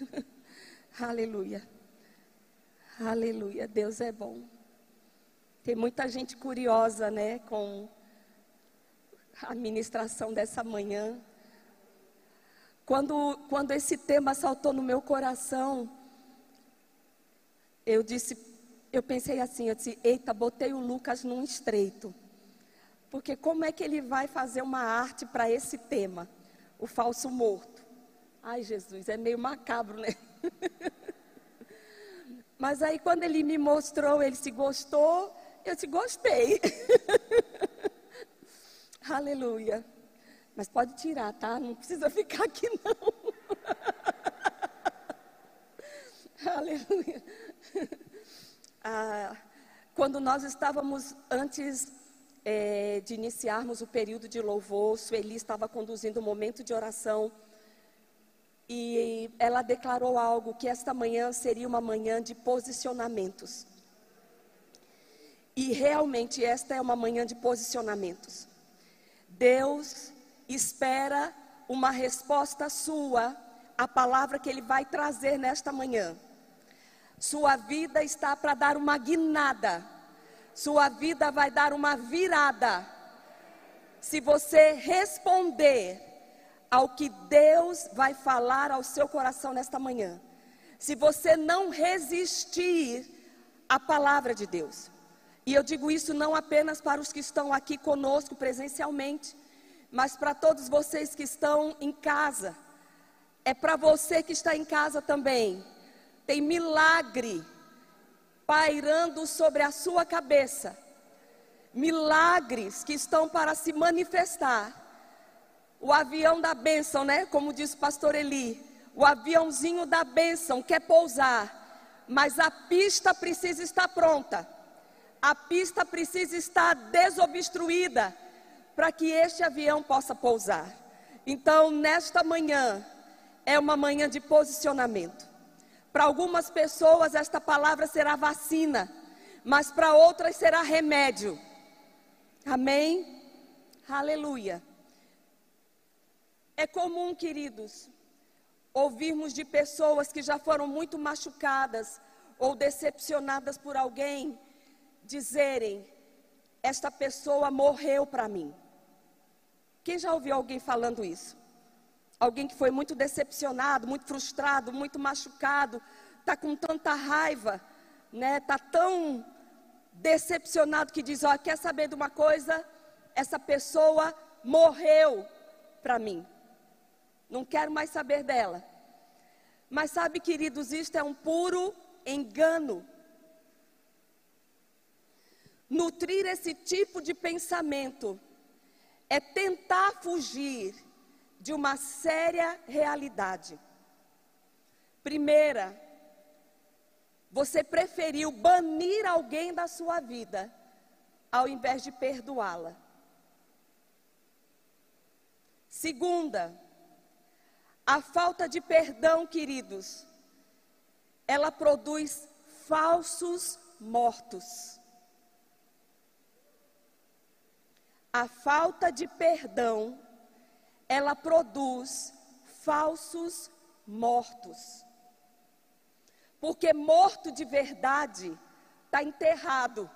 Aleluia. Aleluia. Deus é bom. Tem muita gente curiosa, né, com a ministração dessa manhã. Quando, quando esse tema saltou no meu coração, eu disse, eu pensei assim, eu disse, eita, botei o Lucas num estreito. Porque como é que ele vai fazer uma arte para esse tema? O falso morto. Ai, Jesus, é meio macabro, né? Mas aí quando ele me mostrou, ele se gostou, eu se gostei. Aleluia. Mas pode tirar, tá? Não precisa ficar aqui não. Aleluia. Ah, quando nós estávamos antes é, de iniciarmos o período de louvor, Sueli estava conduzindo um momento de oração e ela declarou algo que esta manhã seria uma manhã de posicionamentos. E realmente esta é uma manhã de posicionamentos. Deus espera uma resposta sua à palavra que Ele vai trazer nesta manhã. Sua vida está para dar uma guinada, sua vida vai dar uma virada. Se você responder ao que Deus vai falar ao seu coração nesta manhã. Se você não resistir à palavra de Deus. E eu digo isso não apenas para os que estão aqui conosco presencialmente, mas para todos vocês que estão em casa. É para você que está em casa também. Tem milagre pairando sobre a sua cabeça. Milagres que estão para se manifestar o avião da bênção, né? Como diz o pastor Eli. O aviãozinho da bênção quer pousar, mas a pista precisa estar pronta. A pista precisa estar desobstruída para que este avião possa pousar. Então, nesta manhã, é uma manhã de posicionamento. Para algumas pessoas, esta palavra será vacina, mas para outras será remédio. Amém? Aleluia. É comum, queridos, ouvirmos de pessoas que já foram muito machucadas ou decepcionadas por alguém dizerem: Esta pessoa morreu para mim. Quem já ouviu alguém falando isso? Alguém que foi muito decepcionado, muito frustrado, muito machucado, está com tanta raiva, né? Está tão decepcionado que diz: Ó, quer saber de uma coisa? Essa pessoa morreu para mim. Não quero mais saber dela. Mas sabe, queridos, isto é um puro engano. Nutrir esse tipo de pensamento é tentar fugir de uma séria realidade. Primeira, você preferiu banir alguém da sua vida ao invés de perdoá-la. Segunda, a falta de perdão, queridos, ela produz falsos mortos. A falta de perdão, ela produz falsos mortos. Porque morto de verdade está enterrado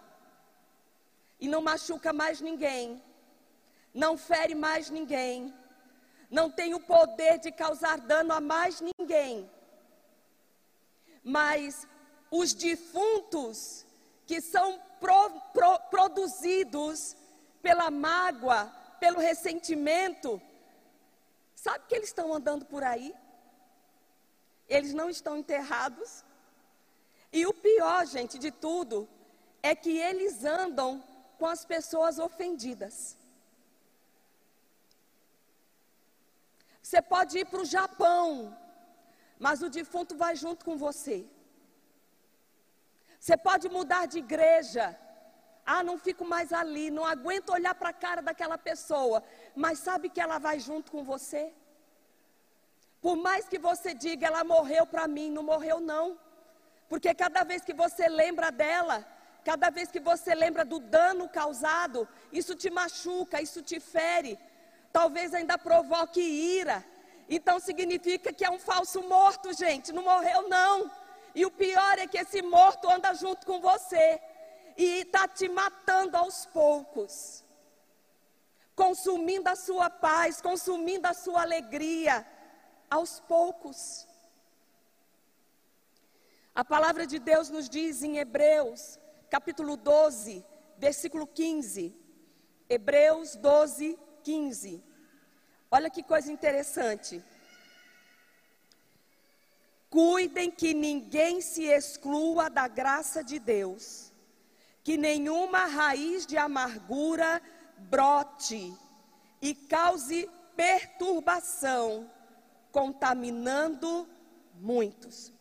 e não machuca mais ninguém, não fere mais ninguém, não tem o poder de causar dano a mais ninguém. Mas os defuntos que são pro, pro, produzidos pela mágoa, pelo ressentimento, sabe que eles estão andando por aí? Eles não estão enterrados. E o pior, gente, de tudo, é que eles andam com as pessoas ofendidas. Você pode ir para o Japão, mas o defunto vai junto com você. Você pode mudar de igreja. Ah, não fico mais ali, não aguento olhar para a cara daquela pessoa, mas sabe que ela vai junto com você? Por mais que você diga, ela morreu para mim, não morreu não. Porque cada vez que você lembra dela, cada vez que você lembra do dano causado, isso te machuca, isso te fere talvez ainda provoque ira. Então significa que é um falso morto, gente. Não morreu, não. E o pior é que esse morto anda junto com você e está te matando aos poucos, consumindo a sua paz, consumindo a sua alegria, aos poucos. A palavra de Deus nos diz em Hebreus, capítulo 12, versículo 15. Hebreus 12, 15. Olha que coisa interessante. Cuidem que ninguém se exclua da graça de Deus, que nenhuma raiz de amargura brote e cause perturbação, contaminando muitos.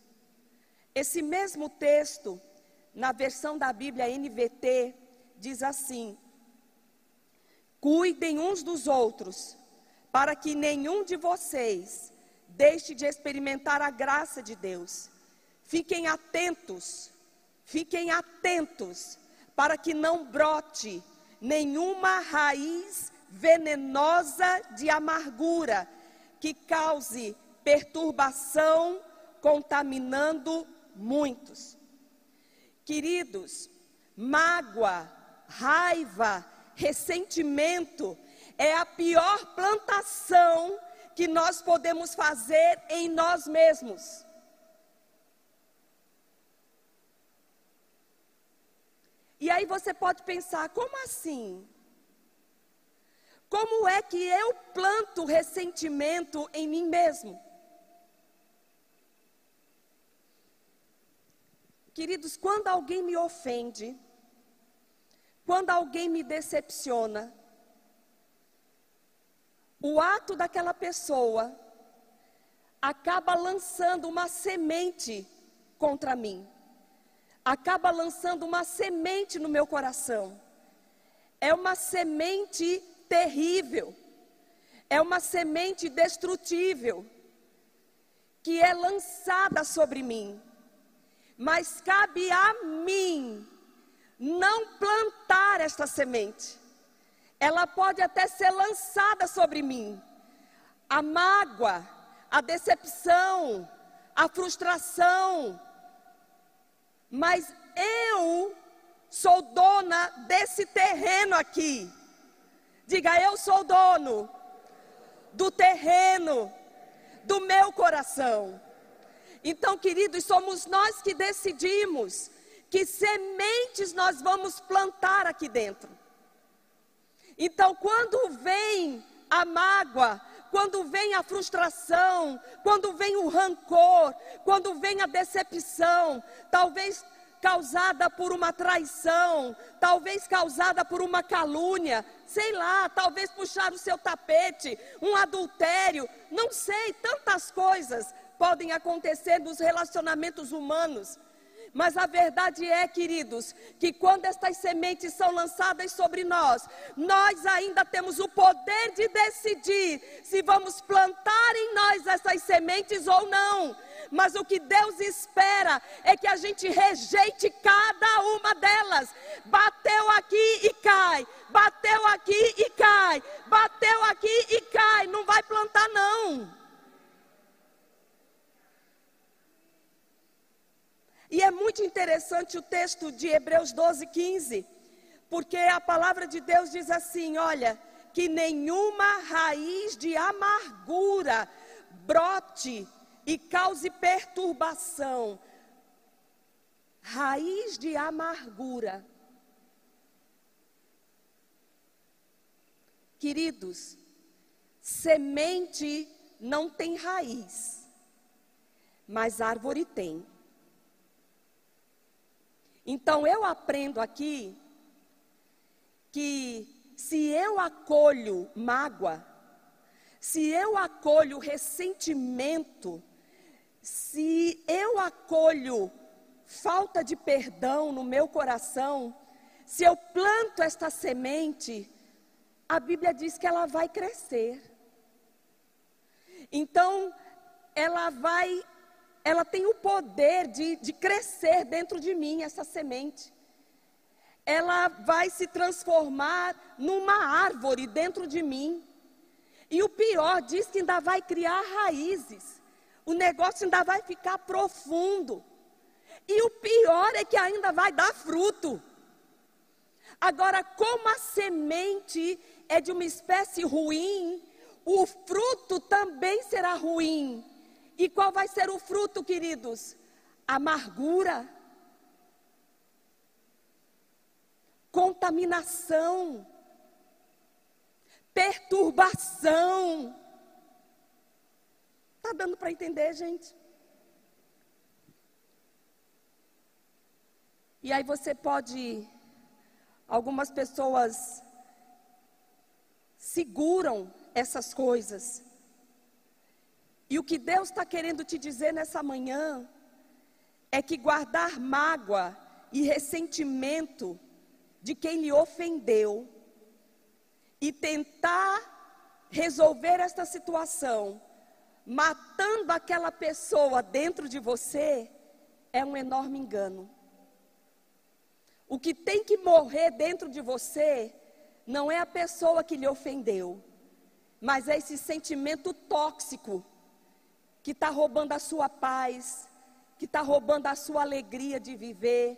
Esse mesmo texto, na versão da Bíblia NVT, diz assim: Cuidem uns dos outros, para que nenhum de vocês deixe de experimentar a graça de Deus. Fiquem atentos, fiquem atentos, para que não brote nenhuma raiz venenosa de amargura que cause perturbação, contaminando muitos. Queridos, mágoa, raiva, ressentimento é a pior plantação que nós podemos fazer em nós mesmos. E aí você pode pensar, como assim? Como é que eu planto ressentimento em mim mesmo? Queridos, quando alguém me ofende, quando alguém me decepciona, o ato daquela pessoa acaba lançando uma semente contra mim, acaba lançando uma semente no meu coração. É uma semente terrível, é uma semente destrutível, que é lançada sobre mim. Mas cabe a mim não plantar esta semente. Ela pode até ser lançada sobre mim. A mágoa, a decepção, a frustração. Mas eu sou dona desse terreno aqui. Diga, eu sou dono do terreno do meu coração. Então, queridos, somos nós que decidimos que sementes nós vamos plantar aqui dentro. Então, quando vem a mágoa, quando vem a frustração, quando vem o rancor, quando vem a decepção, talvez causada por uma traição, talvez causada por uma calúnia, sei lá, talvez puxar o seu tapete, um adultério, não sei, tantas coisas podem acontecer nos relacionamentos humanos. Mas a verdade é, queridos, que quando estas sementes são lançadas sobre nós, nós ainda temos o poder de decidir se vamos plantar em nós essas sementes ou não. Mas o que Deus espera é que a gente rejeite cada uma delas. Bateu aqui e cai, bateu aqui e cai, bateu aqui e cai. Não vai plantar, não. E é muito interessante o texto de Hebreus 12, 15, porque a palavra de Deus diz assim: olha, que nenhuma raiz de amargura brote e cause perturbação. Raiz de amargura. Queridos, semente não tem raiz, mas árvore tem. Então eu aprendo aqui que se eu acolho mágoa, se eu acolho ressentimento, se eu acolho falta de perdão no meu coração, se eu planto esta semente, a Bíblia diz que ela vai crescer. Então, ela vai ela tem o poder de, de crescer dentro de mim, essa semente. Ela vai se transformar numa árvore dentro de mim. E o pior, diz que ainda vai criar raízes. O negócio ainda vai ficar profundo. E o pior é que ainda vai dar fruto. Agora, como a semente é de uma espécie ruim, o fruto também será ruim. E qual vai ser o fruto, queridos? Amargura, contaminação, perturbação. Está dando para entender, gente? E aí você pode, algumas pessoas seguram essas coisas. E o que Deus está querendo te dizer nessa manhã é que guardar mágoa e ressentimento de quem lhe ofendeu e tentar resolver esta situação matando aquela pessoa dentro de você é um enorme engano. O que tem que morrer dentro de você não é a pessoa que lhe ofendeu, mas é esse sentimento tóxico que está roubando a sua paz, que está roubando a sua alegria de viver,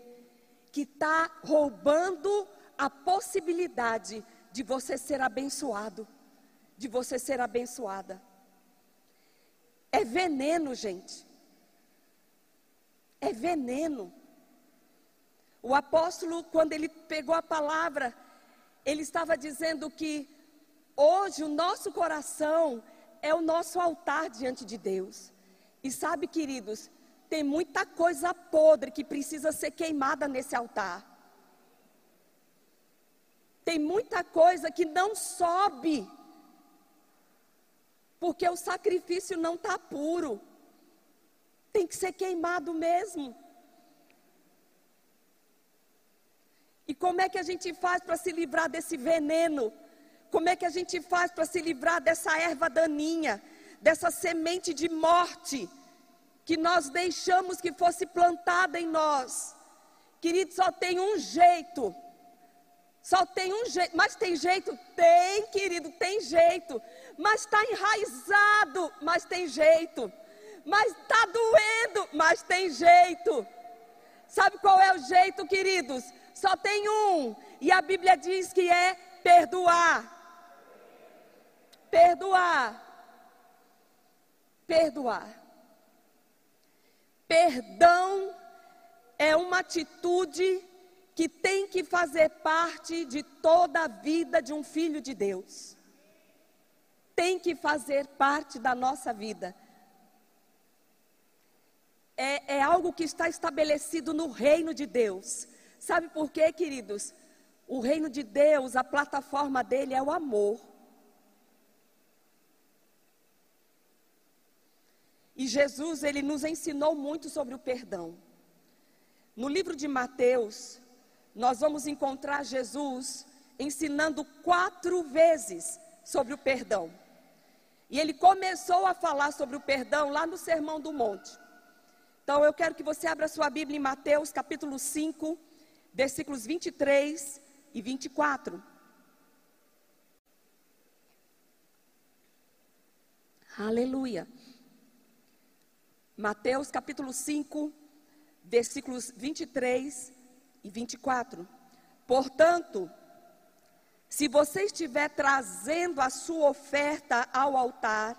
que está roubando a possibilidade de você ser abençoado, de você ser abençoada. É veneno, gente. É veneno. O apóstolo, quando ele pegou a palavra, ele estava dizendo que hoje o nosso coração é o nosso altar diante de Deus. E sabe, queridos, tem muita coisa podre que precisa ser queimada nesse altar. Tem muita coisa que não sobe, porque o sacrifício não está puro. Tem que ser queimado mesmo. E como é que a gente faz para se livrar desse veneno? Como é que a gente faz para se livrar dessa erva daninha, dessa semente de morte? que nós deixamos que fosse plantada em nós. Querido, só tem um jeito. Só tem um jeito. Mas tem jeito? Tem, querido, tem jeito. Mas está enraizado, mas tem jeito. Mas está doendo, mas tem jeito. Sabe qual é o jeito, queridos? Só tem um. E a Bíblia diz que é perdoar. Perdoar. Perdoar. Perdão é uma atitude que tem que fazer parte de toda a vida de um filho de Deus. Tem que fazer parte da nossa vida. É, é, algo que está estabelecido no reino de Deus. Sabe por quê, queridos? O reino de Deus, a plataforma dele é o amor. E Jesus, ele nos ensinou muito sobre o perdão. No livro de Mateus, nós vamos encontrar Jesus ensinando quatro vezes sobre o perdão. E ele começou a falar sobre o perdão lá no Sermão do Monte. Então eu quero que você abra sua Bíblia em Mateus capítulo 5, versículos 23 e 24. Aleluia. Mateus capítulo 5, versículos 23 e 24. Portanto, se você estiver trazendo a sua oferta ao altar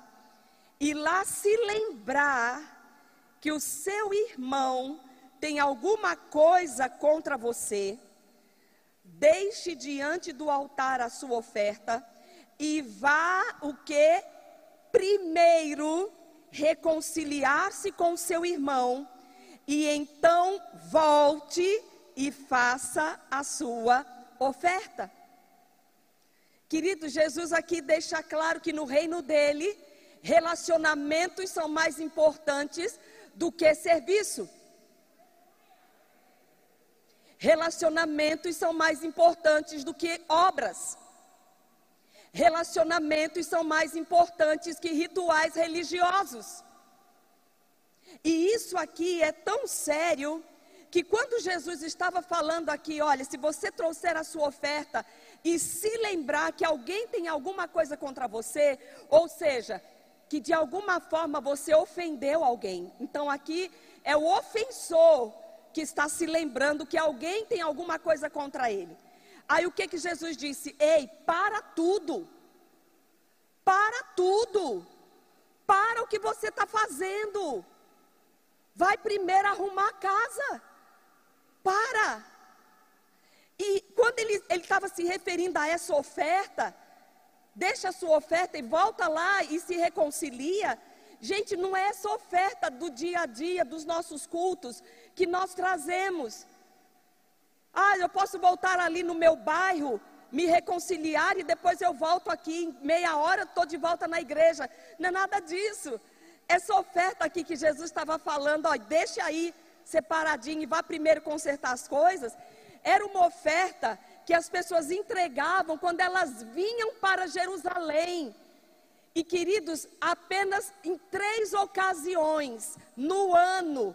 e lá se lembrar que o seu irmão tem alguma coisa contra você, deixe diante do altar a sua oferta e vá o que primeiro reconciliar-se com seu irmão e então volte e faça a sua oferta. Querido, Jesus aqui deixa claro que no reino dele, relacionamentos são mais importantes do que serviço. Relacionamentos são mais importantes do que obras. Relacionamentos são mais importantes que rituais religiosos. E isso aqui é tão sério que quando Jesus estava falando aqui, olha, se você trouxer a sua oferta e se lembrar que alguém tem alguma coisa contra você, ou seja, que de alguma forma você ofendeu alguém. Então aqui é o ofensor que está se lembrando que alguém tem alguma coisa contra ele. Aí o que que Jesus disse? Ei, para tudo. Para tudo. Para o que você está fazendo. Vai primeiro arrumar a casa. Para. E quando ele estava se referindo a essa oferta, deixa a sua oferta e volta lá e se reconcilia. Gente, não é essa oferta do dia a dia, dos nossos cultos, que nós trazemos. Ah, eu posso voltar ali no meu bairro, me reconciliar e depois eu volto aqui em meia hora, estou de volta na igreja. Não é nada disso. Essa oferta aqui que Jesus estava falando, ó, deixa aí separadinho e vá primeiro consertar as coisas, era uma oferta que as pessoas entregavam quando elas vinham para Jerusalém. E queridos, apenas em três ocasiões no ano,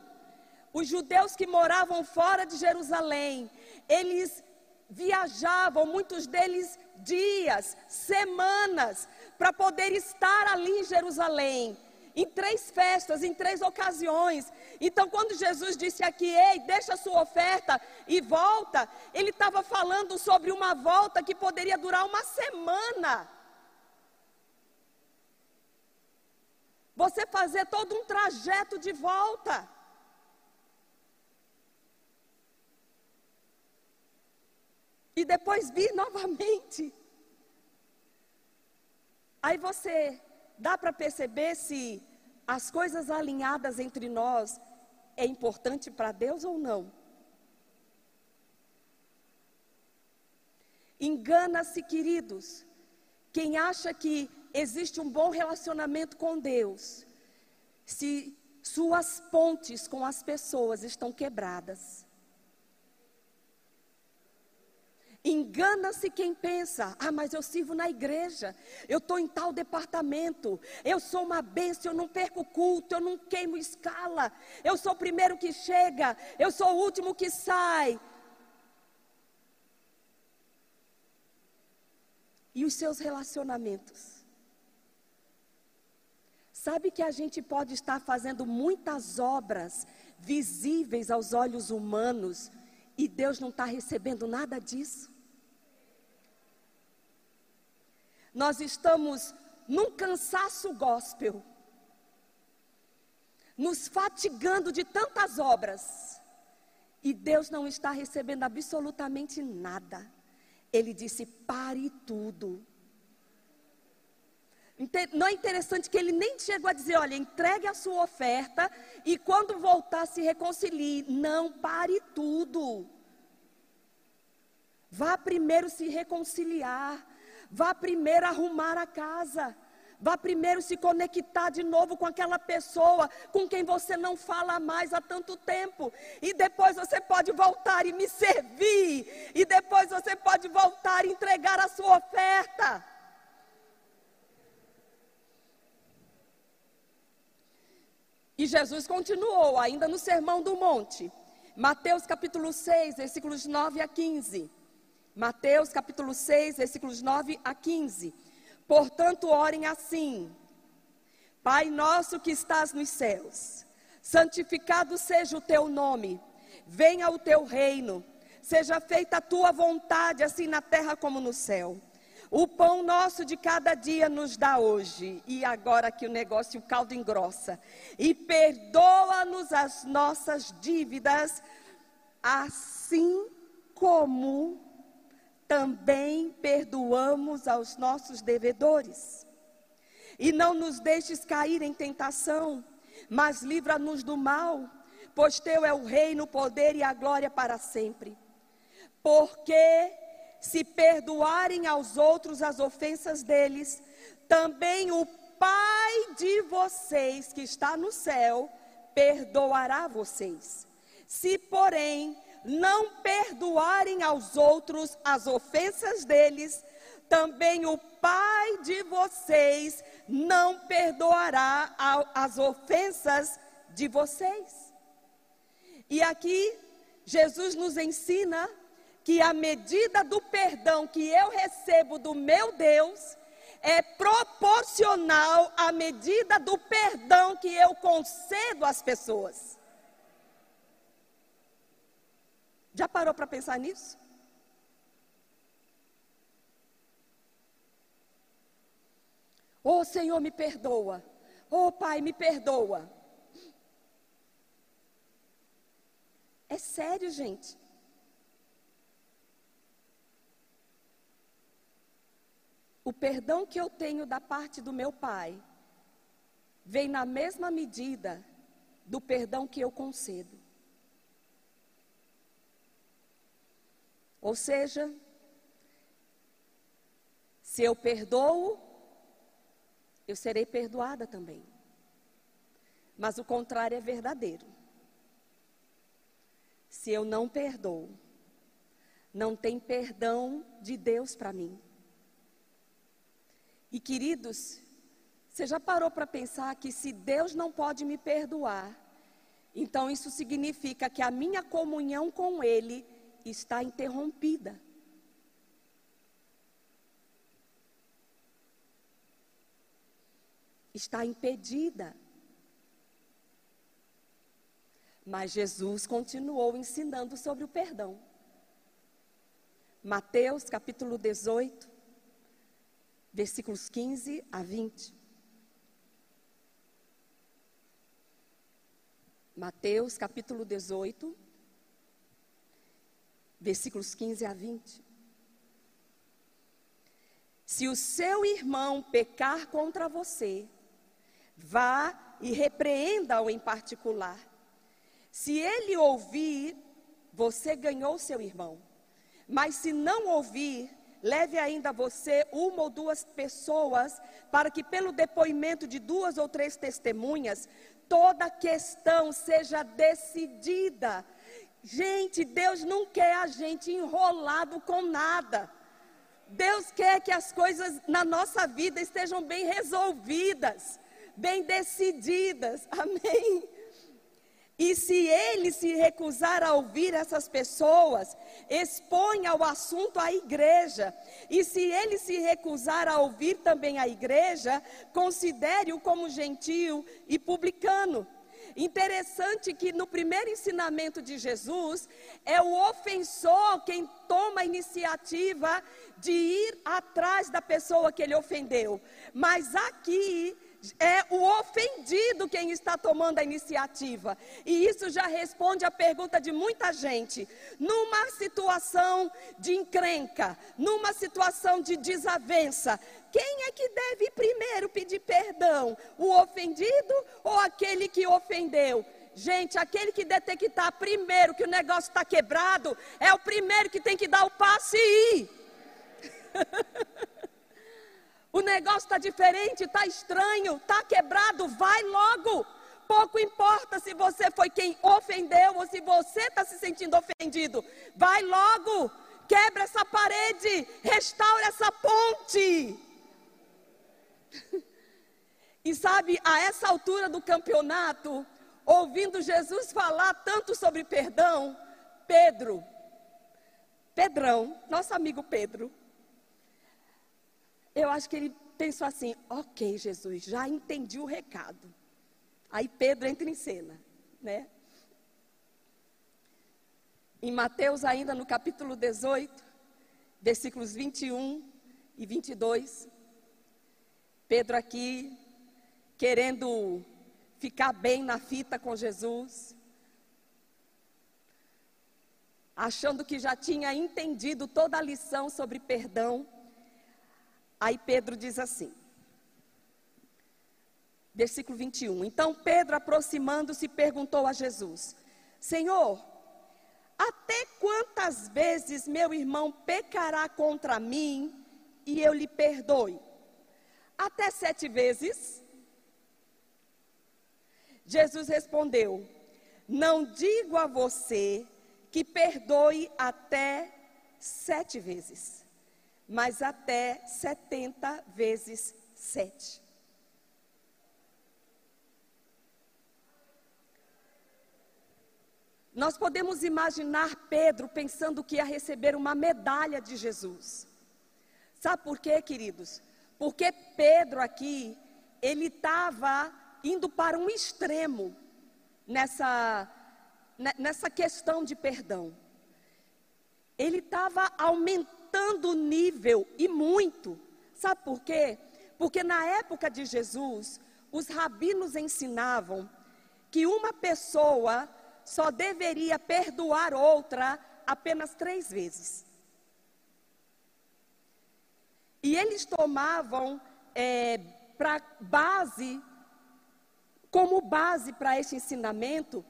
os judeus que moravam fora de Jerusalém, eles viajavam, muitos deles dias, semanas, para poder estar ali em Jerusalém em três festas, em três ocasiões. Então, quando Jesus disse aqui, ei, deixa a sua oferta e volta, ele estava falando sobre uma volta que poderia durar uma semana. Você fazer todo um trajeto de volta. E depois vir novamente. Aí você dá para perceber se as coisas alinhadas entre nós é importante para Deus ou não? Engana-se, queridos, quem acha que existe um bom relacionamento com Deus, se suas pontes com as pessoas estão quebradas. Engana-se quem pensa, ah, mas eu sirvo na igreja, eu estou em tal departamento, eu sou uma bênção, eu não perco culto, eu não queimo escala, eu sou o primeiro que chega, eu sou o último que sai. E os seus relacionamentos? Sabe que a gente pode estar fazendo muitas obras visíveis aos olhos humanos e Deus não está recebendo nada disso? Nós estamos num cansaço gospel, nos fatigando de tantas obras, e Deus não está recebendo absolutamente nada. Ele disse: pare tudo. Não é interessante que ele nem chegou a dizer: olha, entregue a sua oferta e quando voltar se reconcilie. Não, pare tudo. Vá primeiro se reconciliar. Vá primeiro arrumar a casa. Vá primeiro se conectar de novo com aquela pessoa com quem você não fala mais há tanto tempo. E depois você pode voltar e me servir. E depois você pode voltar e entregar a sua oferta. E Jesus continuou, ainda no Sermão do Monte. Mateus capítulo 6, versículos 9 a 15. Mateus capítulo 6, versículos 9 a 15. Portanto, orem assim: Pai nosso que estás nos céus, santificado seja o teu nome, venha o teu reino, seja feita a tua vontade, assim na terra como no céu. O pão nosso de cada dia nos dá hoje. E agora que o negócio, o caldo engrossa. E perdoa-nos as nossas dívidas, assim como também perdoamos aos nossos devedores. E não nos deixes cair em tentação, mas livra-nos do mal, pois teu é o reino, o poder e a glória para sempre. Porque se perdoarem aos outros as ofensas deles, também o Pai de vocês que está no céu perdoará vocês. Se, porém, não perdoarem aos outros as ofensas deles, também o Pai de vocês não perdoará as ofensas de vocês. E aqui Jesus nos ensina que a medida do perdão que eu recebo do meu Deus é proporcional à medida do perdão que eu concedo às pessoas. Já parou para pensar nisso? Oh Senhor, me perdoa. Oh Pai, me perdoa. É sério, gente. O perdão que eu tenho da parte do meu pai vem na mesma medida do perdão que eu concedo. Ou seja, se eu perdoo, eu serei perdoada também. Mas o contrário é verdadeiro. Se eu não perdoo, não tem perdão de Deus para mim. E queridos, você já parou para pensar que se Deus não pode me perdoar, então isso significa que a minha comunhão com Ele está interrompida. Está impedida. Mas Jesus continuou ensinando sobre o perdão. Mateus capítulo 18, versículos 15 a 20. Mateus capítulo 18, versículos 15 a 20. Se o seu irmão pecar contra você, vá e repreenda-o em particular. Se ele ouvir, você ganhou seu irmão. Mas se não ouvir, leve ainda você uma ou duas pessoas, para que pelo depoimento de duas ou três testemunhas, toda questão seja decidida. Gente, Deus não quer a gente enrolado com nada. Deus quer que as coisas na nossa vida estejam bem resolvidas, bem decididas. Amém. E se ele se recusar a ouvir essas pessoas, exponha o assunto à igreja. E se ele se recusar a ouvir também a igreja, considere-o como gentil e publicano. Interessante que no primeiro ensinamento de Jesus, é o ofensor quem toma a iniciativa de ir atrás da pessoa que ele ofendeu. Mas aqui é o ofendido quem está tomando a iniciativa. E isso já responde à pergunta de muita gente. Numa situação de encrenca, numa situação de desavença, quem é que deve primeiro pedir perdão? O ofendido ou aquele que ofendeu? Gente, aquele que detectar primeiro que o negócio está quebrado, é o primeiro que tem que dar o passo e ir. O negócio está diferente, está estranho, está quebrado, vai logo. Pouco importa se você foi quem ofendeu ou se você está se sentindo ofendido. Vai logo, quebra essa parede, restaura essa ponte. E sabe, a essa altura do campeonato, ouvindo Jesus falar tanto sobre perdão, Pedro, Pedrão, nosso amigo Pedro, eu acho que ele pensou assim: ok, Jesus, já entendi o recado. Aí Pedro entra em cena, né? Em Mateus, ainda no capítulo 18, versículos 21 e 22, Pedro aqui, querendo ficar bem na fita com Jesus, achando que já tinha entendido toda a lição sobre perdão, Aí Pedro diz assim, versículo 21. Então Pedro, aproximando-se, perguntou a Jesus: Senhor, até quantas vezes meu irmão pecará contra mim e eu lhe perdoe? Até sete vezes? Jesus respondeu: Não digo a você que perdoe até sete vezes mas até 70 vezes 7. Nós podemos imaginar Pedro pensando que ia receber uma medalha de Jesus. Sabe por quê, queridos? Porque Pedro aqui, ele estava indo para um extremo nessa, nessa questão de perdão. Ele estava aumentando o nível e muito. Sabe por quê? Porque na época de Jesus, os rabinos ensinavam que uma pessoa só deveria perdoar outra apenas três vezes. E eles tomavam é, para base, como base para este ensinamento,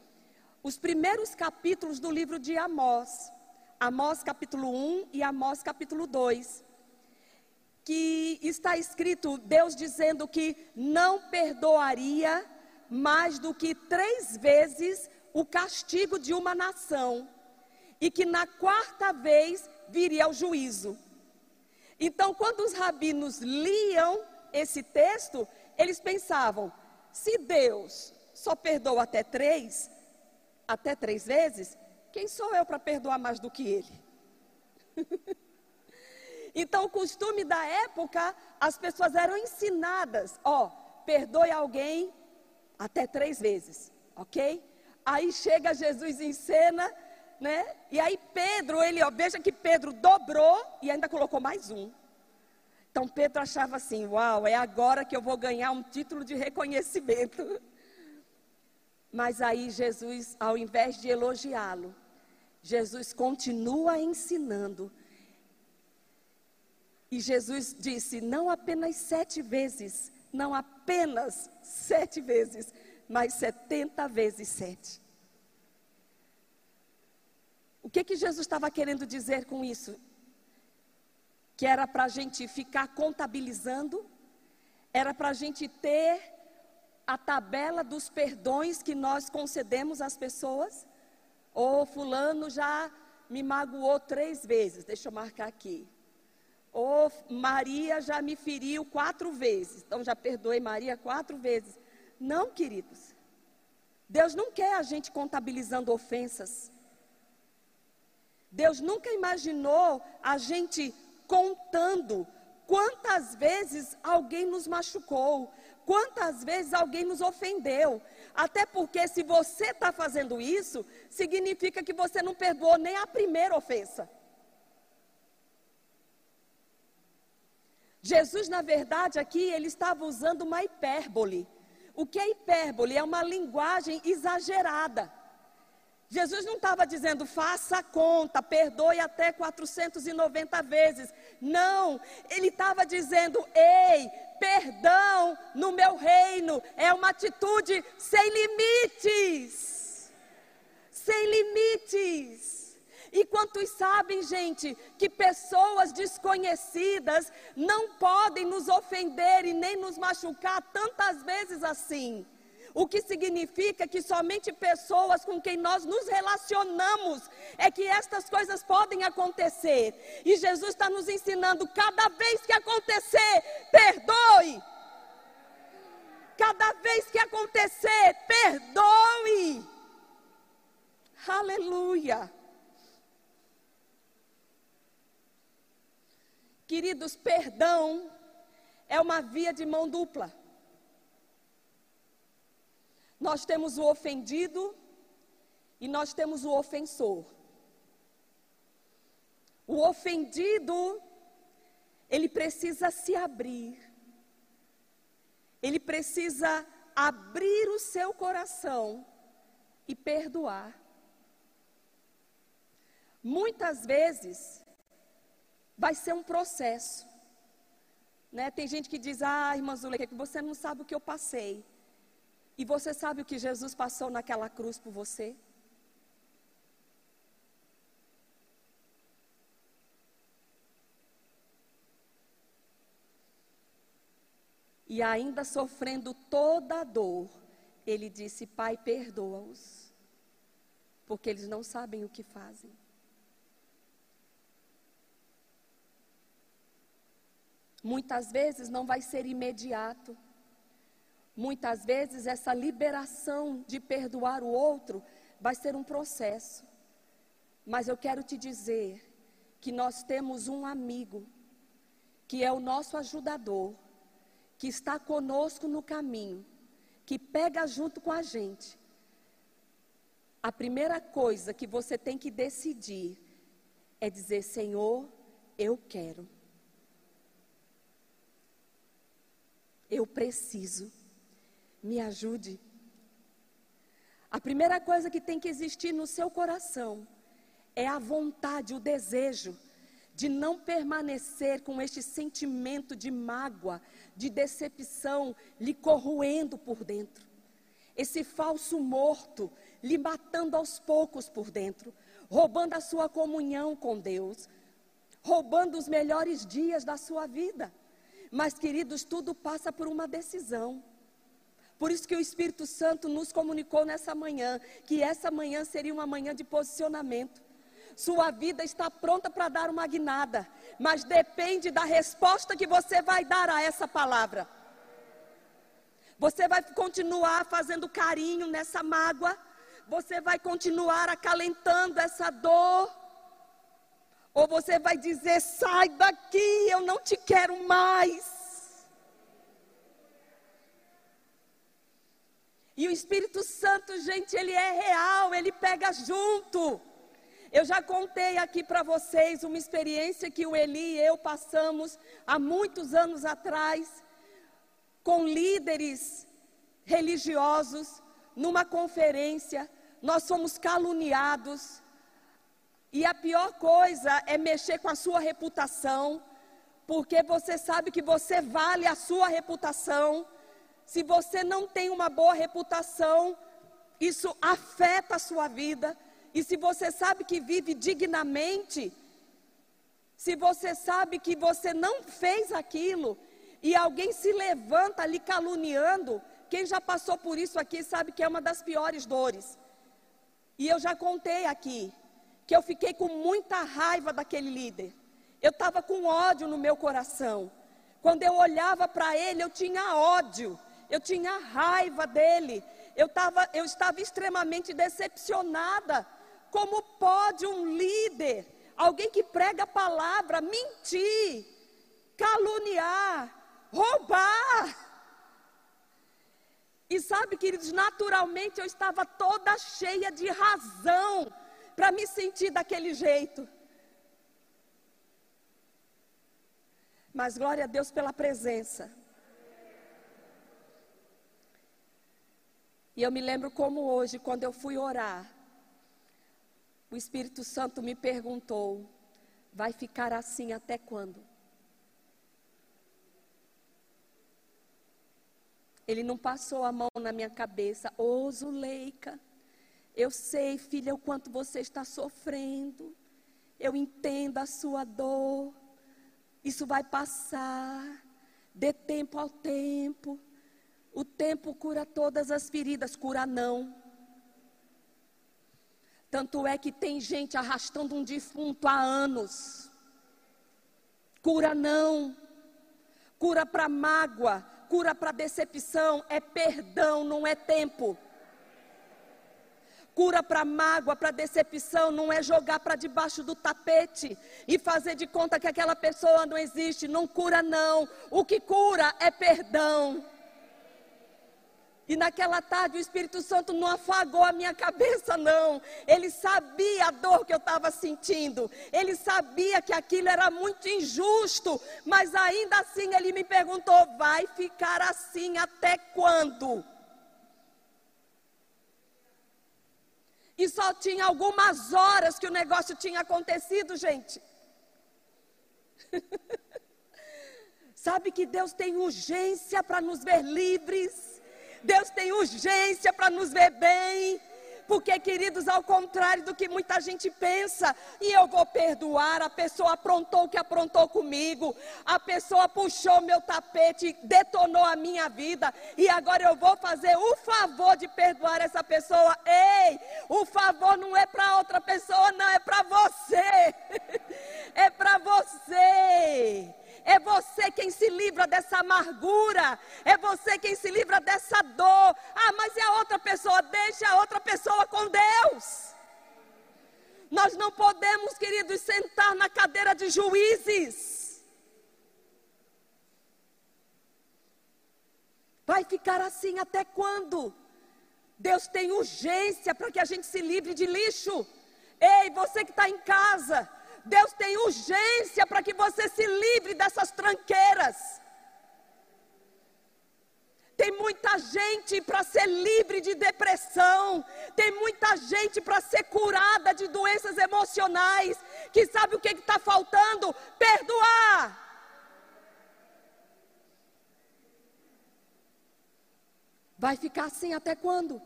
os primeiros capítulos do livro de Amós. Amós capítulo 1 e Amós capítulo 2. Que está escrito Deus dizendo que não perdoaria mais do que três vezes o castigo de uma nação, e que na quarta vez viria o juízo. Então, quando os rabinos liam esse texto, eles pensavam: se Deus só perdoa até três, até três vezes, quem sou eu para perdoar mais do que ele? então, o costume da época, as pessoas eram ensinadas: ó, perdoe alguém até três vezes, ok? Aí chega Jesus em cena, né? E aí Pedro, ele, ó, veja que Pedro dobrou e ainda colocou mais um. Então Pedro achava assim: uau, é agora que eu vou ganhar um título de reconhecimento. Mas aí Jesus, ao invés de elogiá-lo, Jesus continua ensinando. E Jesus disse: não apenas sete vezes, não apenas sete vezes, mas setenta vezes sete. O que, que Jesus estava querendo dizer com isso? que era para a gente ficar contabilizando, era para a gente ter a tabela dos perdões que nós concedemos às pessoas. Ou fulano já me magoou três vezes, deixa eu marcar aqui. Ou Maria já me feriu quatro vezes, então já perdoei Maria quatro vezes. Não, queridos. Deus não quer a gente contabilizando ofensas. Deus nunca imaginou a gente contando quantas vezes alguém nos machucou, quantas vezes alguém nos ofendeu. Até porque, se você está fazendo isso, significa que você não perdoou nem a primeira ofensa. Jesus, na verdade, aqui, ele estava usando uma hipérbole. O que é hipérbole? É uma linguagem exagerada. Jesus não estava dizendo faça a conta, perdoe até 490 vezes. Não, ele estava dizendo: ei, perdão no meu reino é uma atitude sem limites. Sem limites. E quantos sabem, gente, que pessoas desconhecidas não podem nos ofender e nem nos machucar tantas vezes assim? O que significa que somente pessoas com quem nós nos relacionamos é que estas coisas podem acontecer. E Jesus está nos ensinando: cada vez que acontecer, perdoe. Cada vez que acontecer, perdoe. Aleluia. Queridos, perdão é uma via de mão dupla. Nós temos o ofendido e nós temos o ofensor. O ofendido, ele precisa se abrir. Ele precisa abrir o seu coração e perdoar. Muitas vezes vai ser um processo. Né? Tem gente que diz: "Ah, irmã Zuleika, que você não sabe o que eu passei". E você sabe o que Jesus passou naquela cruz por você? E ainda sofrendo toda a dor, ele disse: Pai, perdoa-os, porque eles não sabem o que fazem. Muitas vezes não vai ser imediato. Muitas vezes essa liberação de perdoar o outro vai ser um processo. Mas eu quero te dizer que nós temos um amigo, que é o nosso ajudador, que está conosco no caminho, que pega junto com a gente. A primeira coisa que você tem que decidir é dizer: Senhor, eu quero. Eu preciso. Me ajude. A primeira coisa que tem que existir no seu coração é a vontade, o desejo de não permanecer com este sentimento de mágoa, de decepção lhe corroendo por dentro. Esse falso morto lhe matando aos poucos por dentro, roubando a sua comunhão com Deus, roubando os melhores dias da sua vida. Mas, queridos, tudo passa por uma decisão. Por isso que o Espírito Santo nos comunicou nessa manhã que essa manhã seria uma manhã de posicionamento. Sua vida está pronta para dar uma guinada, mas depende da resposta que você vai dar a essa palavra. Você vai continuar fazendo carinho nessa mágoa? Você vai continuar acalentando essa dor? Ou você vai dizer: sai daqui, eu não te quero mais? E o Espírito Santo, gente, ele é real, ele pega junto. Eu já contei aqui para vocês uma experiência que o Eli e eu passamos há muitos anos atrás, com líderes religiosos, numa conferência. Nós fomos caluniados. E a pior coisa é mexer com a sua reputação, porque você sabe que você vale a sua reputação se você não tem uma boa reputação, isso afeta a sua vida. E se você sabe que vive dignamente, se você sabe que você não fez aquilo e alguém se levanta ali caluniando, quem já passou por isso aqui sabe que é uma das piores dores. E eu já contei aqui que eu fiquei com muita raiva daquele líder. Eu estava com ódio no meu coração. Quando eu olhava para ele, eu tinha ódio eu tinha raiva dele, eu, tava, eu estava extremamente decepcionada. Como pode um líder, alguém que prega a palavra, mentir, caluniar, roubar? E sabe, queridos, naturalmente eu estava toda cheia de razão para me sentir daquele jeito. Mas glória a Deus pela presença. E eu me lembro como hoje, quando eu fui orar, o Espírito Santo me perguntou: vai ficar assim até quando? Ele não passou a mão na minha cabeça, ô oh, Zuleika, eu sei, filha, o quanto você está sofrendo, eu entendo a sua dor, isso vai passar, dê tempo ao tempo. O tempo cura todas as feridas, cura não. Tanto é que tem gente arrastando um defunto há anos. Cura não. Cura para mágoa, cura para decepção, é perdão, não é tempo. Cura para mágoa, para decepção, não é jogar para debaixo do tapete e fazer de conta que aquela pessoa não existe. Não cura, não. O que cura é perdão. E naquela tarde o Espírito Santo não afagou a minha cabeça, não. Ele sabia a dor que eu estava sentindo. Ele sabia que aquilo era muito injusto. Mas ainda assim ele me perguntou: vai ficar assim até quando? E só tinha algumas horas que o negócio tinha acontecido, gente. Sabe que Deus tem urgência para nos ver livres. Deus tem urgência para nos ver bem. Porque, queridos, ao contrário do que muita gente pensa, e eu vou perdoar, a pessoa aprontou o que aprontou comigo, a pessoa puxou meu tapete, detonou a minha vida, e agora eu vou fazer o favor de perdoar essa pessoa. Ei, o favor não é para outra pessoa, não, é para você. é para você. É você quem se livra dessa amargura. É você quem se livra dessa dor. Ah, mas é a outra pessoa. Deixa a outra pessoa com Deus. Nós não podemos, queridos, sentar na cadeira de juízes. Vai ficar assim até quando? Deus tem urgência para que a gente se livre de lixo. Ei, você que está em casa, Deus tem urgência para que você se livre dessas tranqueiras. Tem muita gente para ser livre de depressão. Tem muita gente para ser curada de doenças emocionais. Que sabe o que está faltando? Perdoar. Vai ficar assim até quando?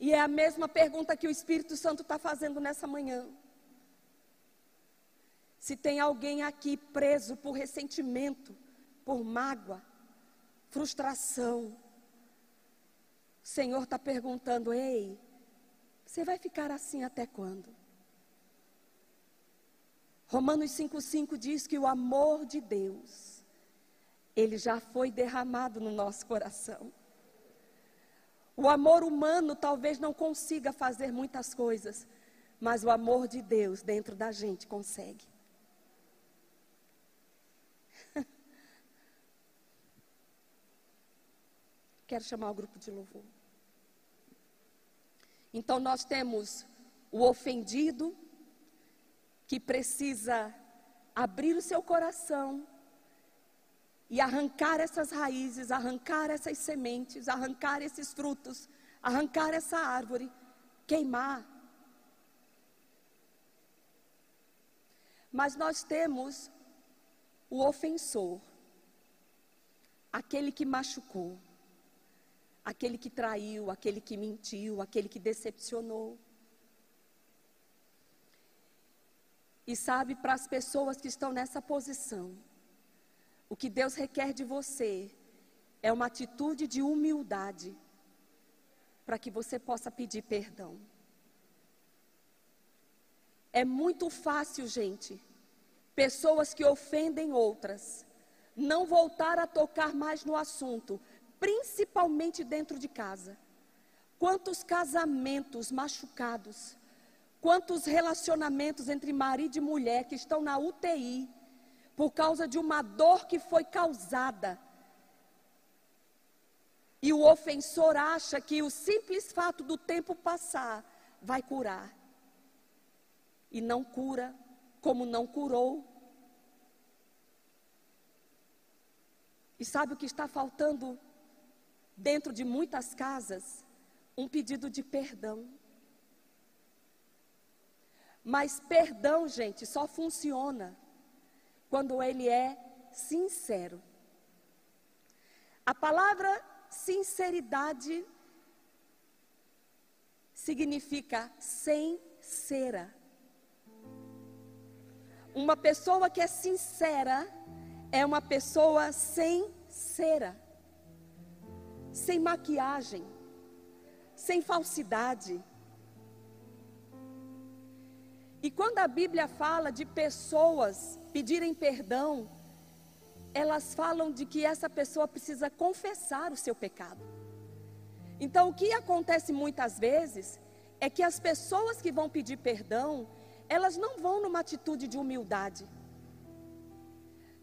E é a mesma pergunta que o Espírito Santo está fazendo nessa manhã. Se tem alguém aqui preso por ressentimento, por mágoa, frustração. O Senhor está perguntando: ei, você vai ficar assim até quando? Romanos 5,5 diz que o amor de Deus, ele já foi derramado no nosso coração. O amor humano talvez não consiga fazer muitas coisas, mas o amor de Deus dentro da gente consegue. Quero chamar o grupo de louvor. Então nós temos o ofendido que precisa abrir o seu coração e arrancar essas raízes, arrancar essas sementes, arrancar esses frutos, arrancar essa árvore, queimar. Mas nós temos o ofensor, aquele que machucou aquele que traiu, aquele que mentiu, aquele que decepcionou. E sabe, para as pessoas que estão nessa posição, o que Deus requer de você é uma atitude de humildade, para que você possa pedir perdão. É muito fácil, gente, pessoas que ofendem outras, não voltar a tocar mais no assunto, principalmente dentro de casa. Quantos casamentos machucados, quantos relacionamentos entre marido e mulher que estão na UTI por causa de uma dor que foi causada. E o ofensor acha que o simples fato do tempo passar vai curar. E não cura, como não curou. E sabe o que está faltando dentro de muitas casas, um pedido de perdão. Mas perdão, gente, só funciona quando ele é sincero. A palavra sinceridade significa sem cera. Uma pessoa que é sincera é uma pessoa sem cera sem maquiagem, sem falsidade. E quando a Bíblia fala de pessoas pedirem perdão, elas falam de que essa pessoa precisa confessar o seu pecado. Então, o que acontece muitas vezes é que as pessoas que vão pedir perdão, elas não vão numa atitude de humildade.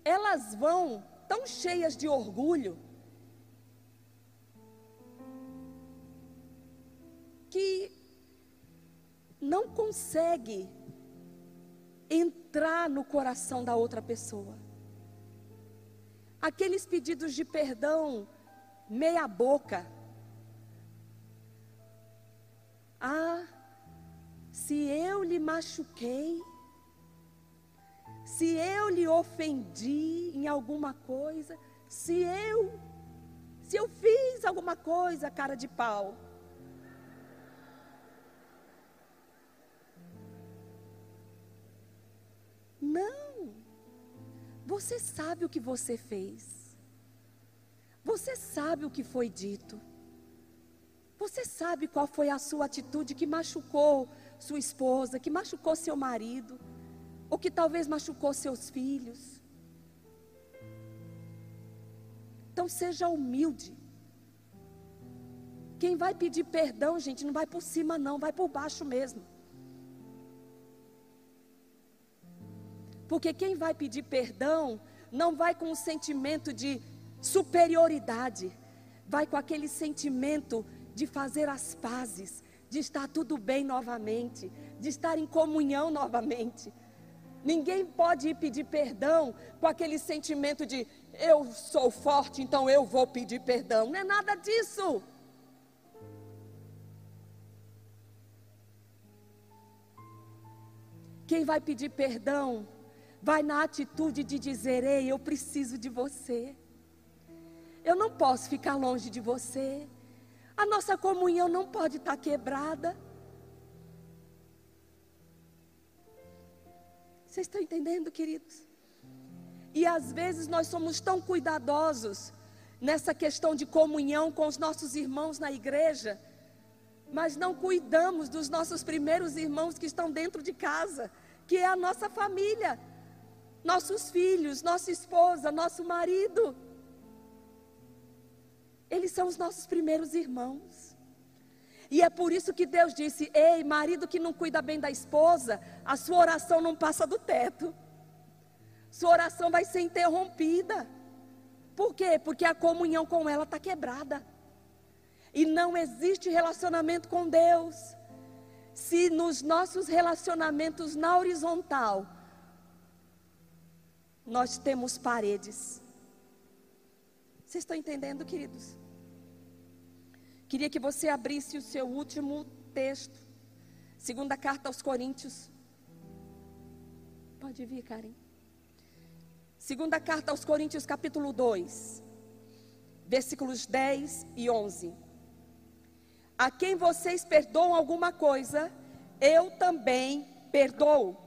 Elas vão tão cheias de orgulho, que não consegue entrar no coração da outra pessoa. Aqueles pedidos de perdão, meia boca. Ah, se eu lhe machuquei, se eu lhe ofendi em alguma coisa, se eu, se eu fiz alguma coisa, cara de pau. Não. Você sabe o que você fez. Você sabe o que foi dito. Você sabe qual foi a sua atitude que machucou sua esposa, que machucou seu marido, ou que talvez machucou seus filhos. Então seja humilde. Quem vai pedir perdão, gente, não vai por cima, não, vai por baixo mesmo. Porque quem vai pedir perdão não vai com um sentimento de superioridade, vai com aquele sentimento de fazer as pazes, de estar tudo bem novamente, de estar em comunhão novamente. Ninguém pode ir pedir perdão com aquele sentimento de eu sou forte, então eu vou pedir perdão. Não é nada disso. Quem vai pedir perdão, vai na atitude de dizer: Ei, eu preciso de você. Eu não posso ficar longe de você. A nossa comunhão não pode estar quebrada. Vocês estão entendendo, queridos? E às vezes nós somos tão cuidadosos nessa questão de comunhão com os nossos irmãos na igreja, mas não cuidamos dos nossos primeiros irmãos que estão dentro de casa, que é a nossa família, nossos filhos, nossa esposa, nosso marido. Eles são os nossos primeiros irmãos. E é por isso que Deus disse: Ei, marido que não cuida bem da esposa, a sua oração não passa do teto. Sua oração vai ser interrompida. Por quê? Porque a comunhão com ela está quebrada. E não existe relacionamento com Deus. Se nos nossos relacionamentos na horizontal, nós temos paredes. Vocês estão entendendo, queridos? Queria que você abrisse o seu último texto. Segunda carta aos Coríntios. Pode vir, Karen. Segunda carta aos Coríntios, capítulo 2, versículos 10 e 11. A quem vocês perdoam alguma coisa, eu também perdoo.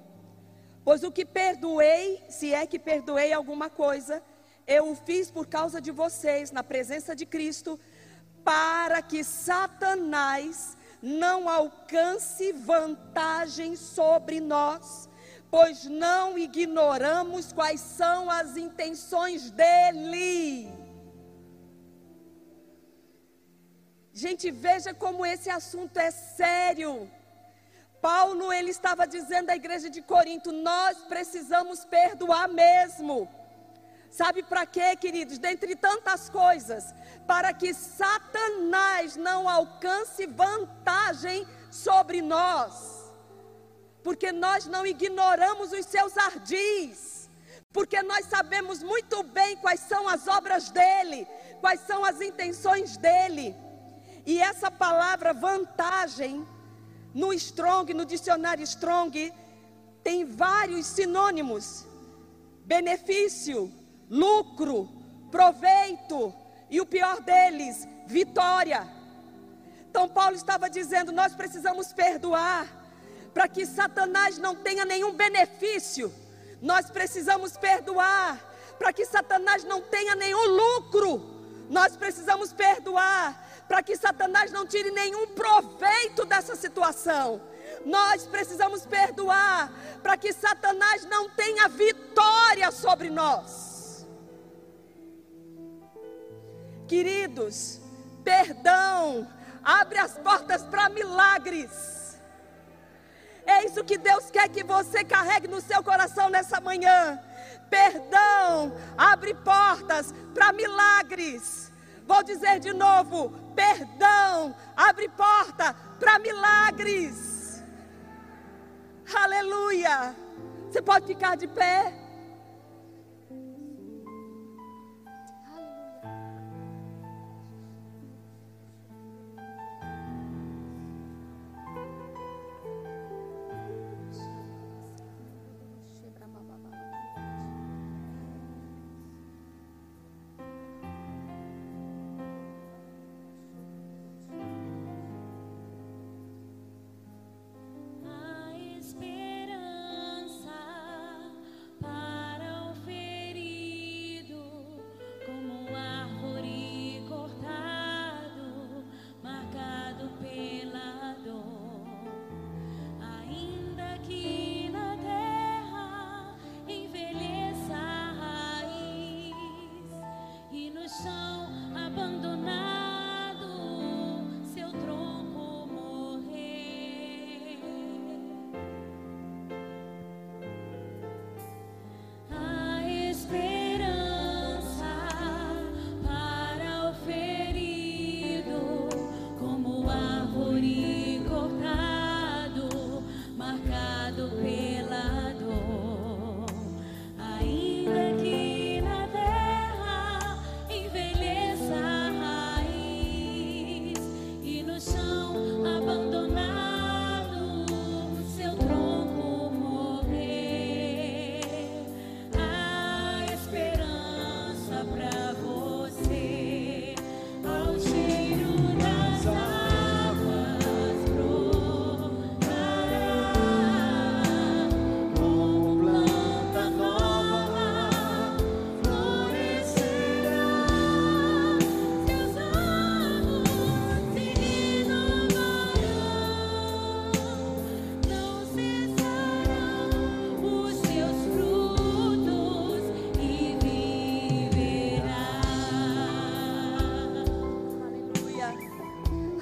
Pois o que perdoei, se é que perdoei alguma coisa, eu o fiz por causa de vocês, na presença de Cristo, para que Satanás não alcance vantagem sobre nós, pois não ignoramos quais são as intenções dele. Gente, veja como esse assunto é sério. Paulo ele estava dizendo à igreja de Corinto: nós precisamos perdoar mesmo. Sabe para quê, queridos? Dentre tantas coisas, para que Satanás não alcance vantagem sobre nós. Porque nós não ignoramos os seus ardis. Porque nós sabemos muito bem quais são as obras dele, quais são as intenções dele. E essa palavra vantagem, no Strong, no dicionário Strong, tem vários sinônimos: benefício, lucro, proveito e o pior deles, vitória. Então Paulo estava dizendo: nós precisamos perdoar para que Satanás não tenha nenhum benefício. Nós precisamos perdoar para que Satanás não tenha nenhum lucro. Nós precisamos perdoar para que Satanás não tire nenhum proveito dessa situação. Nós precisamos perdoar para que Satanás não tenha vitória sobre nós. Queridos, perdão abre as portas para milagres. É isso que Deus quer que você carregue no seu coração nessa manhã. Perdão abre portas para milagres. Vou dizer de novo: perdão abre porta para milagres. Aleluia. Você pode ficar de pé.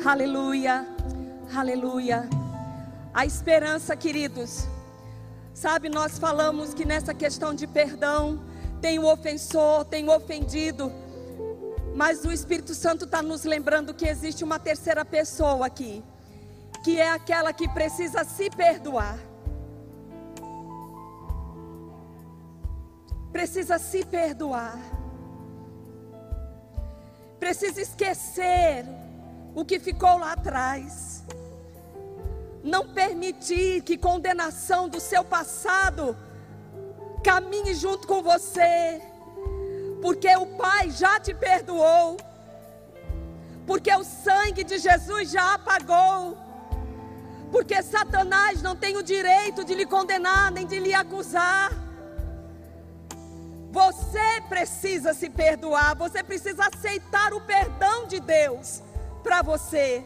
Aleluia, aleluia. A esperança, queridos. Sabe, nós falamos que nessa questão de perdão, tem o ofensor, tem o ofendido. Mas o Espírito Santo está nos lembrando que existe uma terceira pessoa aqui, que é aquela que precisa se perdoar. Precisa se perdoar. Precisa esquecer o que ficou lá atrás. Não permitir que condenação do seu passado caminhe junto com você porque o Pai já te perdoou, porque o sangue de Jesus já apagou, porque Satanás não tem o direito de lhe condenar nem de lhe acusar. Você precisa se perdoar, você precisa aceitar o perdão de Deus para você.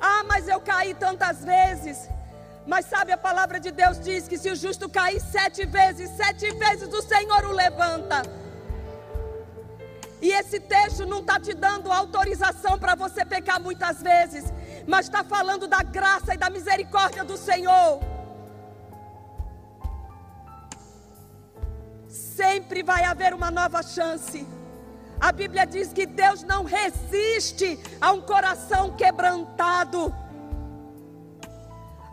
Ah, mas eu caí tantas vezes. Mas sabe, a palavra de Deus diz que se o justo cair sete vezes, sete vezes o Senhor o levanta. E esse texto não está te dando autorização para você pecar muitas vezes, mas está falando da graça e da misericórdia do Senhor. Sempre vai haver uma nova chance. A Bíblia diz que Deus não resiste a um coração quebrantado.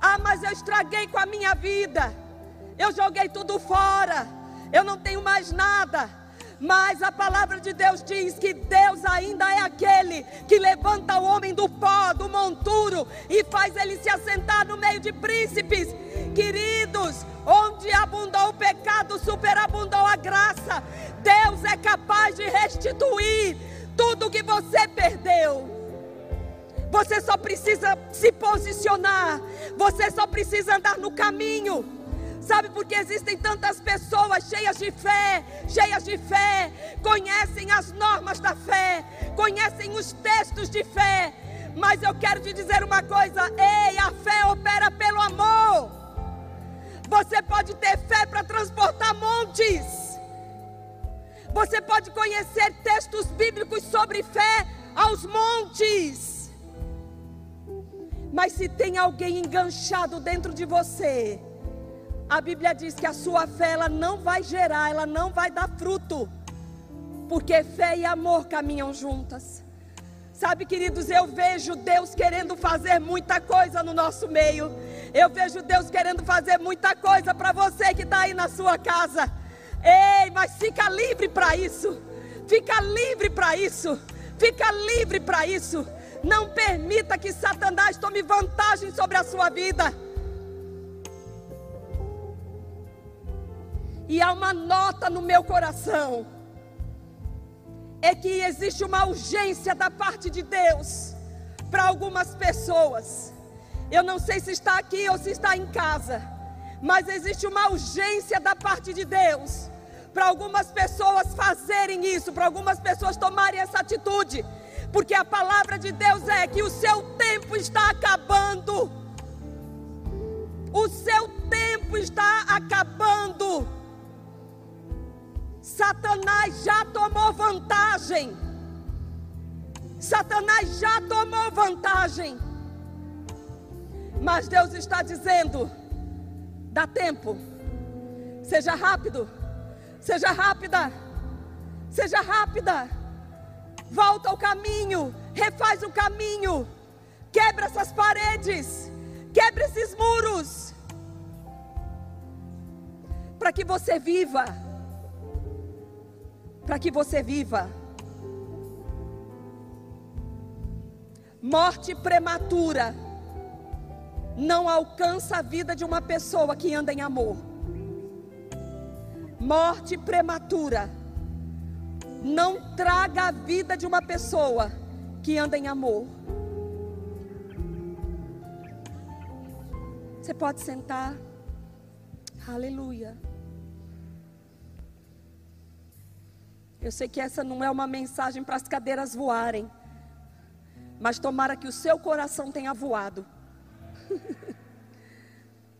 Ah, mas eu estraguei com a minha vida. Eu joguei tudo fora. Eu não tenho mais nada. Mas a palavra de Deus diz que Deus ainda é aquele que levanta o homem do pó, do monturo e faz ele se assentar no meio de príncipes. Queridos, onde abundou o pecado, superabundou a graça. Deus é capaz de restituir tudo que você perdeu. Você só precisa se posicionar, você só precisa andar no caminho. Sabe por que existem tantas pessoas cheias de fé, cheias de fé, conhecem as normas da fé, conhecem os textos de fé, mas eu quero te dizer uma coisa: ei, a fé opera pelo amor. Você pode ter fé para transportar montes. Você pode conhecer textos bíblicos sobre fé aos montes. Mas se tem alguém enganchado dentro de você, a Bíblia diz que a sua fé ela não vai gerar, ela não vai dar fruto, porque fé e amor caminham juntas. Sabe, queridos, eu vejo Deus querendo fazer muita coisa no nosso meio. Eu vejo Deus querendo fazer muita coisa para você que está aí na sua casa. Ei, mas fica livre para isso. Fica livre para isso. Fica livre para isso. Não permita que Satanás tome vantagem sobre a sua vida. E há uma nota no meu coração: é que existe uma urgência da parte de Deus para algumas pessoas. Eu não sei se está aqui ou se está em casa, mas existe uma urgência da parte de Deus para algumas pessoas fazerem isso, para algumas pessoas tomarem essa atitude, porque a palavra de Deus é que o seu tempo está acabando. O seu tempo está acabando. Satanás já tomou vantagem. Satanás já tomou vantagem. Mas Deus está dizendo: dá tempo, seja rápido, seja rápida, seja rápida, volta ao caminho, refaz o caminho, quebra essas paredes, quebra esses muros, para que você viva para que você viva. Morte prematura não alcança a vida de uma pessoa que anda em amor. Morte prematura não traga a vida de uma pessoa que anda em amor. Você pode sentar. Aleluia. Eu sei que essa não é uma mensagem para as cadeiras voarem, mas tomara que o seu coração tenha voado.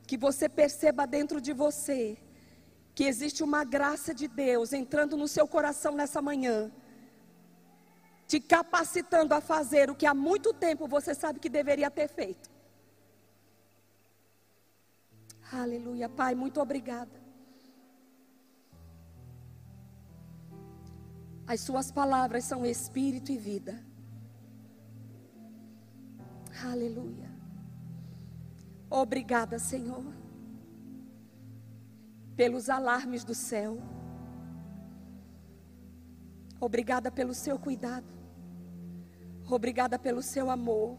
que você perceba dentro de você que existe uma graça de Deus entrando no seu coração nessa manhã. te capacitando a fazer o que há muito tempo você sabe que deveria ter feito. Aleluia, Pai, muito obrigada. As Suas palavras são espírito e vida. Aleluia. Obrigada, Senhor, pelos alarmes do céu. Obrigada pelo seu cuidado. Obrigada pelo seu amor.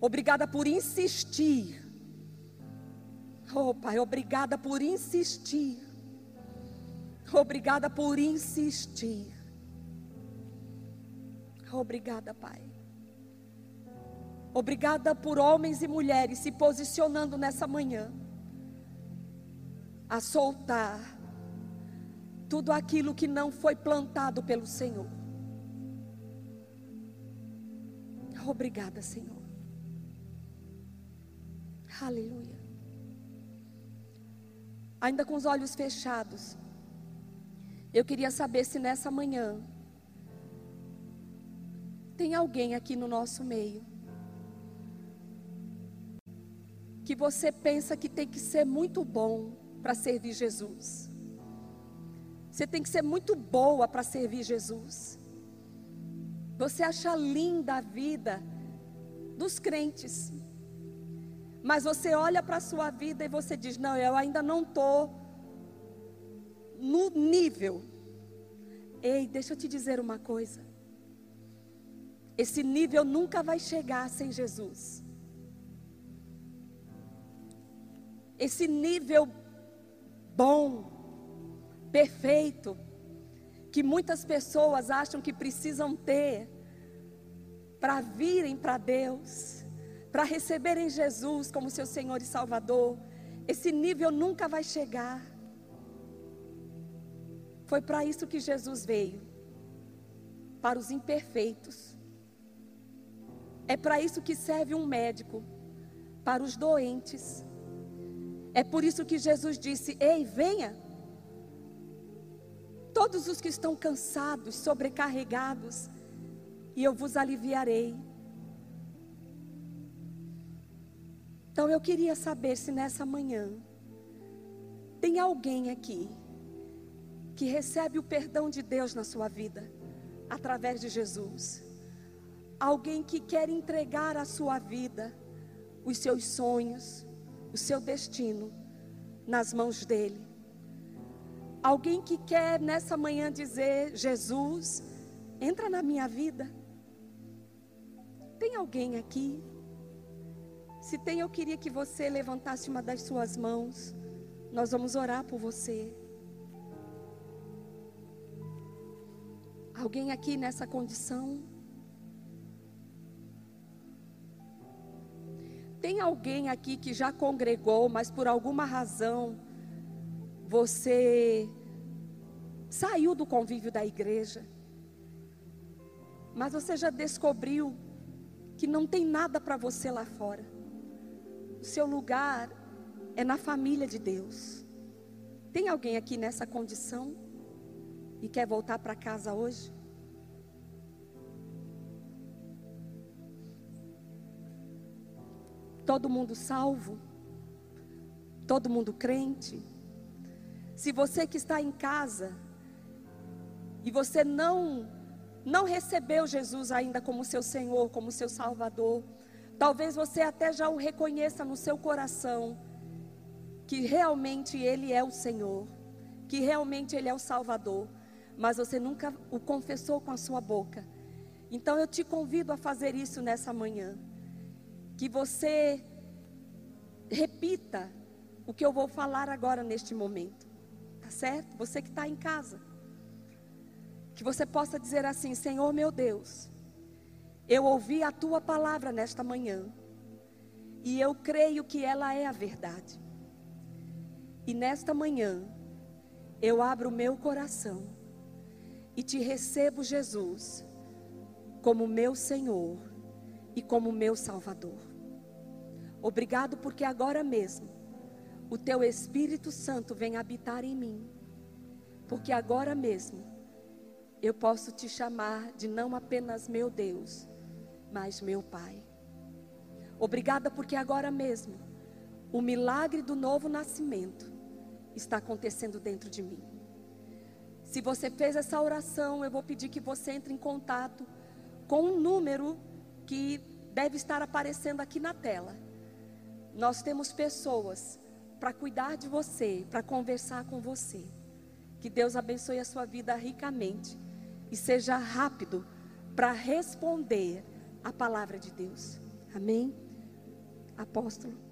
Obrigada por insistir. Oh, Pai, obrigada por insistir. Obrigada por insistir. Obrigada, Pai. Obrigada por homens e mulheres se posicionando nessa manhã a soltar tudo aquilo que não foi plantado pelo Senhor. Obrigada, Senhor. Aleluia. Ainda com os olhos fechados, eu queria saber se nessa manhã tem alguém aqui no nosso meio que você pensa que tem que ser muito bom para servir Jesus. Você tem que ser muito boa para servir Jesus. Você acha linda a vida dos crentes. Mas você olha para a sua vida e você diz: Não, eu ainda não estou no nível. Ei, deixa eu te dizer uma coisa. Esse nível nunca vai chegar sem Jesus. Esse nível bom, perfeito, que muitas pessoas acham que precisam ter para virem para Deus, para receberem Jesus como seu Senhor e Salvador, esse nível nunca vai chegar. Foi para isso que Jesus veio para os imperfeitos. É para isso que serve um médico para os doentes. É por isso que Jesus disse: Ei, venha, todos os que estão cansados, sobrecarregados, e eu vos aliviarei. Então eu queria saber se nessa manhã tem alguém aqui que recebe o perdão de Deus na sua vida através de Jesus. Alguém que quer entregar a sua vida, os seus sonhos, o seu destino nas mãos dele. Alguém que quer nessa manhã dizer: Jesus, entra na minha vida. Tem alguém aqui? Se tem, eu queria que você levantasse uma das suas mãos. Nós vamos orar por você. Alguém aqui nessa condição? Tem alguém aqui que já congregou, mas por alguma razão você saiu do convívio da igreja, mas você já descobriu que não tem nada para você lá fora. O seu lugar é na família de Deus. Tem alguém aqui nessa condição e quer voltar para casa hoje? Todo mundo salvo? Todo mundo crente? Se você que está em casa e você não não recebeu Jesus ainda como seu Senhor, como seu Salvador, talvez você até já o reconheça no seu coração que realmente ele é o Senhor, que realmente ele é o Salvador, mas você nunca o confessou com a sua boca. Então eu te convido a fazer isso nessa manhã. Que você repita o que eu vou falar agora neste momento. Tá certo? Você que está em casa. Que você possa dizer assim: Senhor meu Deus, eu ouvi a tua palavra nesta manhã. E eu creio que ela é a verdade. E nesta manhã, eu abro o meu coração e te recebo, Jesus, como meu Senhor e como meu Salvador. Obrigado porque agora mesmo o teu Espírito Santo vem habitar em mim. Porque agora mesmo eu posso te chamar de não apenas meu Deus, mas meu Pai. Obrigada porque agora mesmo o milagre do novo nascimento está acontecendo dentro de mim. Se você fez essa oração, eu vou pedir que você entre em contato com um número que deve estar aparecendo aqui na tela. Nós temos pessoas para cuidar de você, para conversar com você. Que Deus abençoe a sua vida ricamente e seja rápido para responder a palavra de Deus. Amém? Apóstolo.